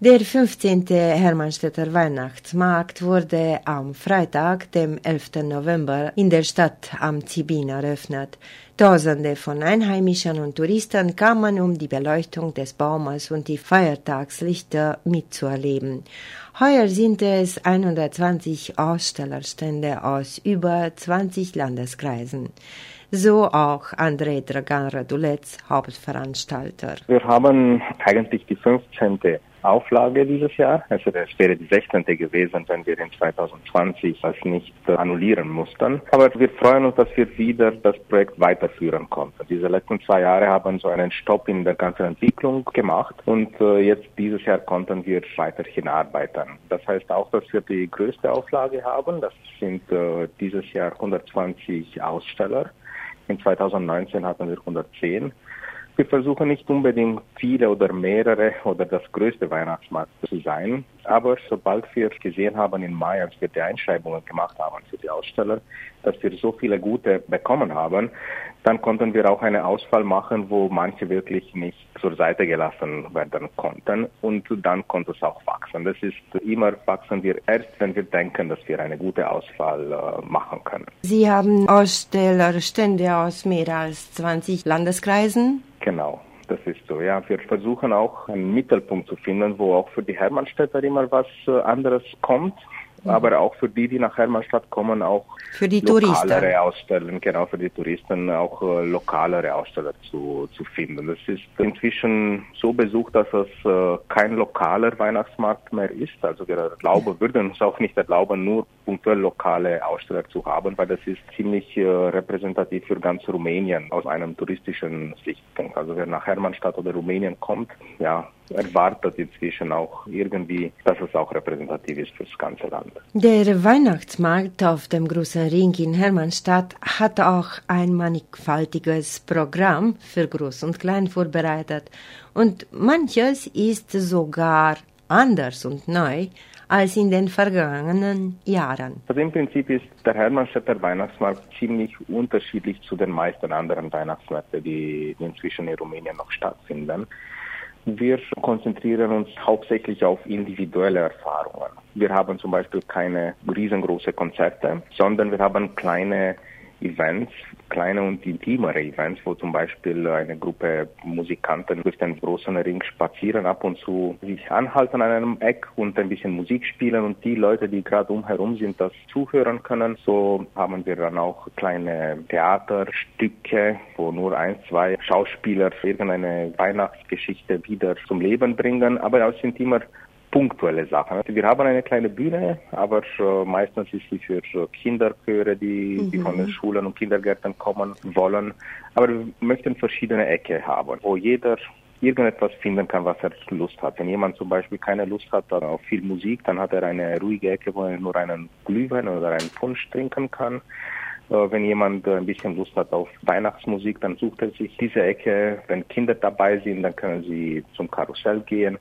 Der 15. Hermannstädter Weihnachtsmarkt wurde am Freitag, dem 11. November, in der Stadt am Zibin eröffnet. Tausende von Einheimischen und Touristen kamen, um die Beleuchtung des Baumes und die Feiertagslichter mitzuerleben. Heuer sind es 120 Ausstellerstände aus über 20 Landeskreisen so auch André Dragan-Radulec, Hauptveranstalter. Wir haben eigentlich die 15. Auflage dieses Jahr. Also das wäre die 16. gewesen, wenn wir in 2020 das nicht annullieren mussten. Aber wir freuen uns, dass wir wieder das Projekt weiterführen konnten. Diese letzten zwei Jahre haben so einen Stopp in der ganzen Entwicklung gemacht und äh, jetzt dieses Jahr konnten wir weiterhin arbeiten. Das heißt auch, dass wir die größte Auflage haben. Das sind äh, dieses Jahr 120 Aussteller. In 2019 hatten wir 110. Wir versuchen nicht unbedingt viele oder mehrere oder das größte Weihnachtsmarkt zu sein, aber sobald wir gesehen haben im Mai, als wir die Einschreibungen gemacht haben für die Aussteller, dass wir so viele gute bekommen haben, dann konnten wir auch eine Auswahl machen, wo manche wirklich nicht zur Seite gelassen werden konnten und dann konnte es auch wachsen. Das ist immer wachsen wir erst, wenn wir denken, dass wir eine gute Auswahl äh, machen können. Sie haben Ausstellerstände aus mehr als 20 Landeskreisen Genau, das ist so. Ja, wir versuchen auch einen Mittelpunkt zu finden, wo auch für die Hermannstädter immer was äh, anderes kommt. Mhm. aber auch für die, die nach Hermannstadt kommen, auch für die lokalere Touristen. Ausstellen, genau für die Touristen auch äh, lokalere Aussteller zu, zu finden. Das ist inzwischen so besucht, dass es äh, kein lokaler Weihnachtsmarkt mehr ist. Also wir erlauben, würden uns auch nicht erlauben, nur punktuell lokale Aussteller zu haben, weil das ist ziemlich äh, repräsentativ für ganz Rumänien aus einem touristischen Sichtpunkt. Also wer nach Hermannstadt oder Rumänien kommt, ja, erwartet inzwischen auch irgendwie, dass es auch repräsentativ ist für das ganze Land. Der Weihnachtsmarkt auf dem großen Ring in Hermannstadt hat auch ein mannigfaltiges Programm für Groß und Klein vorbereitet und manches ist sogar anders und neu als in den vergangenen Jahren. Also im Prinzip ist der Hermannstädter Weihnachtsmarkt ziemlich unterschiedlich zu den meisten anderen Weihnachtsmärkten, die inzwischen in Rumänien noch stattfinden. Wir konzentrieren uns hauptsächlich auf individuelle Erfahrungen. Wir haben zum Beispiel keine riesengroße Konzerte, sondern wir haben kleine Events, kleine und intimere Events, wo zum Beispiel eine Gruppe Musikanten durch den großen Ring spazieren, ab und zu sich anhalten an einem Eck und ein bisschen Musik spielen und die Leute, die gerade umherum sind, das zuhören können. So haben wir dann auch kleine Theaterstücke, wo nur ein, zwei Schauspieler irgendeine Weihnachtsgeschichte wieder zum Leben bringen, aber es sind immer punktuelle Sachen. Wir haben eine kleine Bühne, aber äh, meistens ist sie für Kinderchöre, die, mhm. die von den Schulen und Kindergärten kommen wollen. Aber wir möchten verschiedene Ecke haben, wo jeder irgendetwas finden kann, was er Lust hat. Wenn jemand zum Beispiel keine Lust hat auf viel Musik, dann hat er eine ruhige Ecke, wo er nur einen Glühwein oder einen Punsch trinken kann. Äh, wenn jemand ein bisschen Lust hat auf Weihnachtsmusik, dann sucht er sich diese Ecke. Wenn Kinder dabei sind, dann können sie zum Karussell gehen.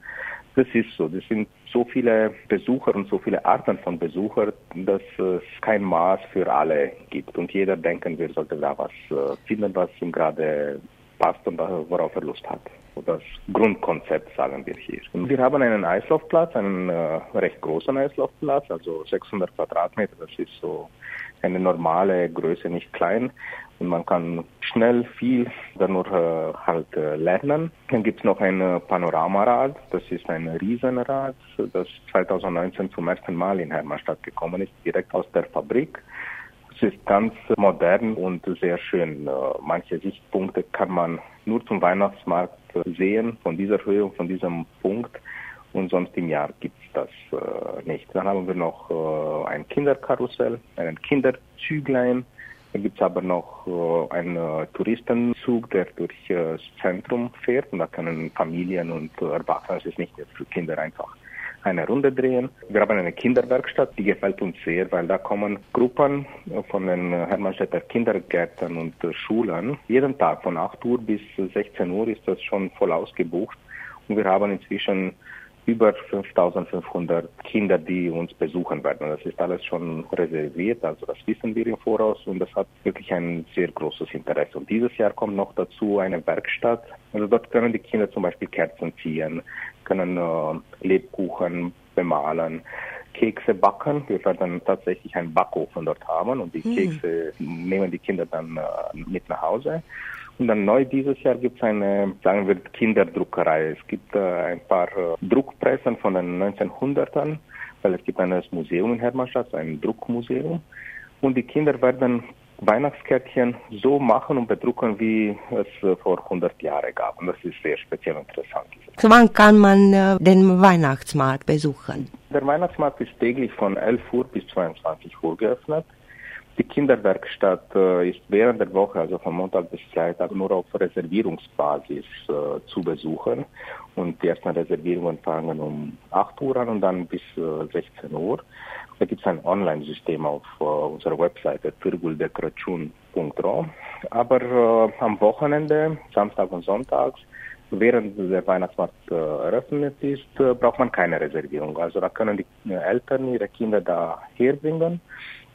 Das ist so. Das sind so viele Besucher und so viele Arten von Besuchern, dass es kein Maß für alle gibt. Und jeder denken wir sollte da was äh, finden, was ihm gerade passt und worauf er Lust hat. Das Grundkonzept, sagen wir hier. Und wir haben einen Eislaufplatz, einen äh, recht großen Eislaufplatz, also 600 Quadratmeter. Das ist so eine normale Größe, nicht klein man kann schnell viel dadurch äh, halt äh, lernen. Dann gibt es noch ein äh, Panoramarad, das ist ein Riesenrad, das 2019 zum ersten Mal in Hermannstadt gekommen ist, direkt aus der Fabrik. Es ist ganz modern und sehr schön. Äh, manche Sichtpunkte kann man nur zum Weihnachtsmarkt sehen, von dieser Höhe, von diesem Punkt. Und sonst im Jahr gibt es das äh, nicht. Dann haben wir noch äh, ein Kinderkarussell, einen Kinderzüglein, da gibt es aber noch äh, einen äh, Touristenzug, der durch äh, das Zentrum fährt und da können Familien und äh, Erwachsene, es ist nicht für Kinder einfach eine Runde drehen. Wir haben eine Kinderwerkstatt, die gefällt uns sehr, weil da kommen Gruppen von den Hermannstädter Kindergärten und äh, Schulen. Jeden Tag von 8 Uhr bis 16 Uhr ist das schon voll ausgebucht und wir haben inzwischen über 5500 Kinder, die uns besuchen werden. Das ist alles schon reserviert, also das wissen wir im Voraus und das hat wirklich ein sehr großes Interesse. Und dieses Jahr kommt noch dazu eine Werkstatt. Also dort können die Kinder zum Beispiel Kerzen ziehen, können äh, Lebkuchen bemalen. Kekse backen. Wir werden tatsächlich einen Backofen dort haben und die hm. Kekse nehmen die Kinder dann äh, mit nach Hause. Und dann neu dieses Jahr gibt es eine, sagen wir, Kinderdruckerei. Es gibt äh, ein paar äh, Druckpressen von den 1900ern, weil es gibt ein Museum in Hermannstadt, ein Druckmuseum. Und die Kinder werden Weihnachtskärtchen so machen und bedrucken, wie es äh, vor 100 Jahren gab. Und das ist sehr speziell und interessant. Wann kann man äh, den Weihnachtsmarkt besuchen? Der Weihnachtsmarkt ist täglich von 11 Uhr bis 22 Uhr geöffnet. Die Kinderwerkstatt äh, ist während der Woche, also von Montag bis Freitag, nur auf Reservierungsbasis äh, zu besuchen. Und die ersten Reservierungen fangen um 8 Uhr an und dann bis äh, 16 Uhr. Da gibt es ein Online-System auf äh, unserer Webseite târgul-de-crăciun.ro. Aber äh, am Wochenende, Samstag und Sonntags, während der Weihnachtsmarkt äh, eröffnet ist, äh, braucht man keine Reservierung. Also da können die Eltern ihre Kinder da herbringen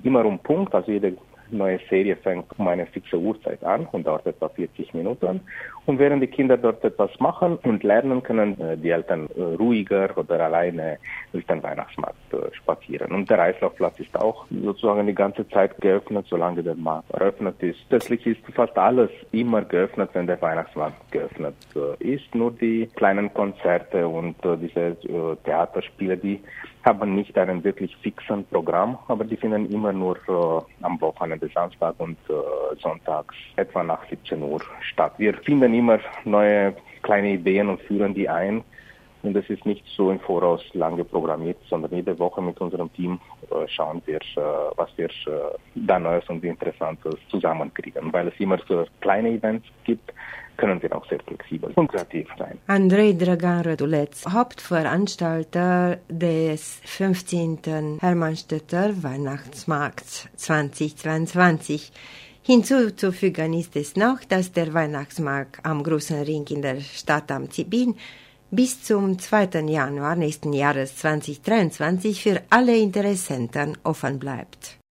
immer um Punkt, also jede neue Serie fängt um eine fixe Uhrzeit an und dauert etwa 40 Minuten. Und während die Kinder dort etwas machen und lernen, können äh, die Eltern äh, ruhiger oder alleine durch den Weihnachtsmarkt äh, spazieren. Und der Eislaufplatz ist auch sozusagen die ganze Zeit geöffnet, solange der Markt eröffnet ist. Letztlich ist fast alles immer geöffnet, wenn der Weihnachtsmarkt geöffnet ist. Nur die kleinen Konzerte und diese Theaterspiele, die haben nicht einen wirklich fixen Programm, aber die finden immer nur äh, am Wochenende, Samstag und äh, Sonntags etwa nach 17 Uhr statt. Wir finden immer neue kleine Ideen und führen die ein. Und es ist nicht so im Voraus lange programmiert, sondern jede Woche mit unserem Team äh, schauen wir, äh, was wir äh, da Neues und Interessantes zusammenkriegen. Weil es immer so kleine Events gibt, können wir auch sehr flexibel und kreativ sein. Andrei Dragan Raduletz, Hauptveranstalter des 15. Hermannstädter Weihnachtsmarkts 2022. Hinzuzufügen ist es noch, dass der Weihnachtsmarkt am Großen Ring in der Stadt am Zibin bis zum 2. Januar nächsten Jahres 2023 für alle Interessenten offen bleibt.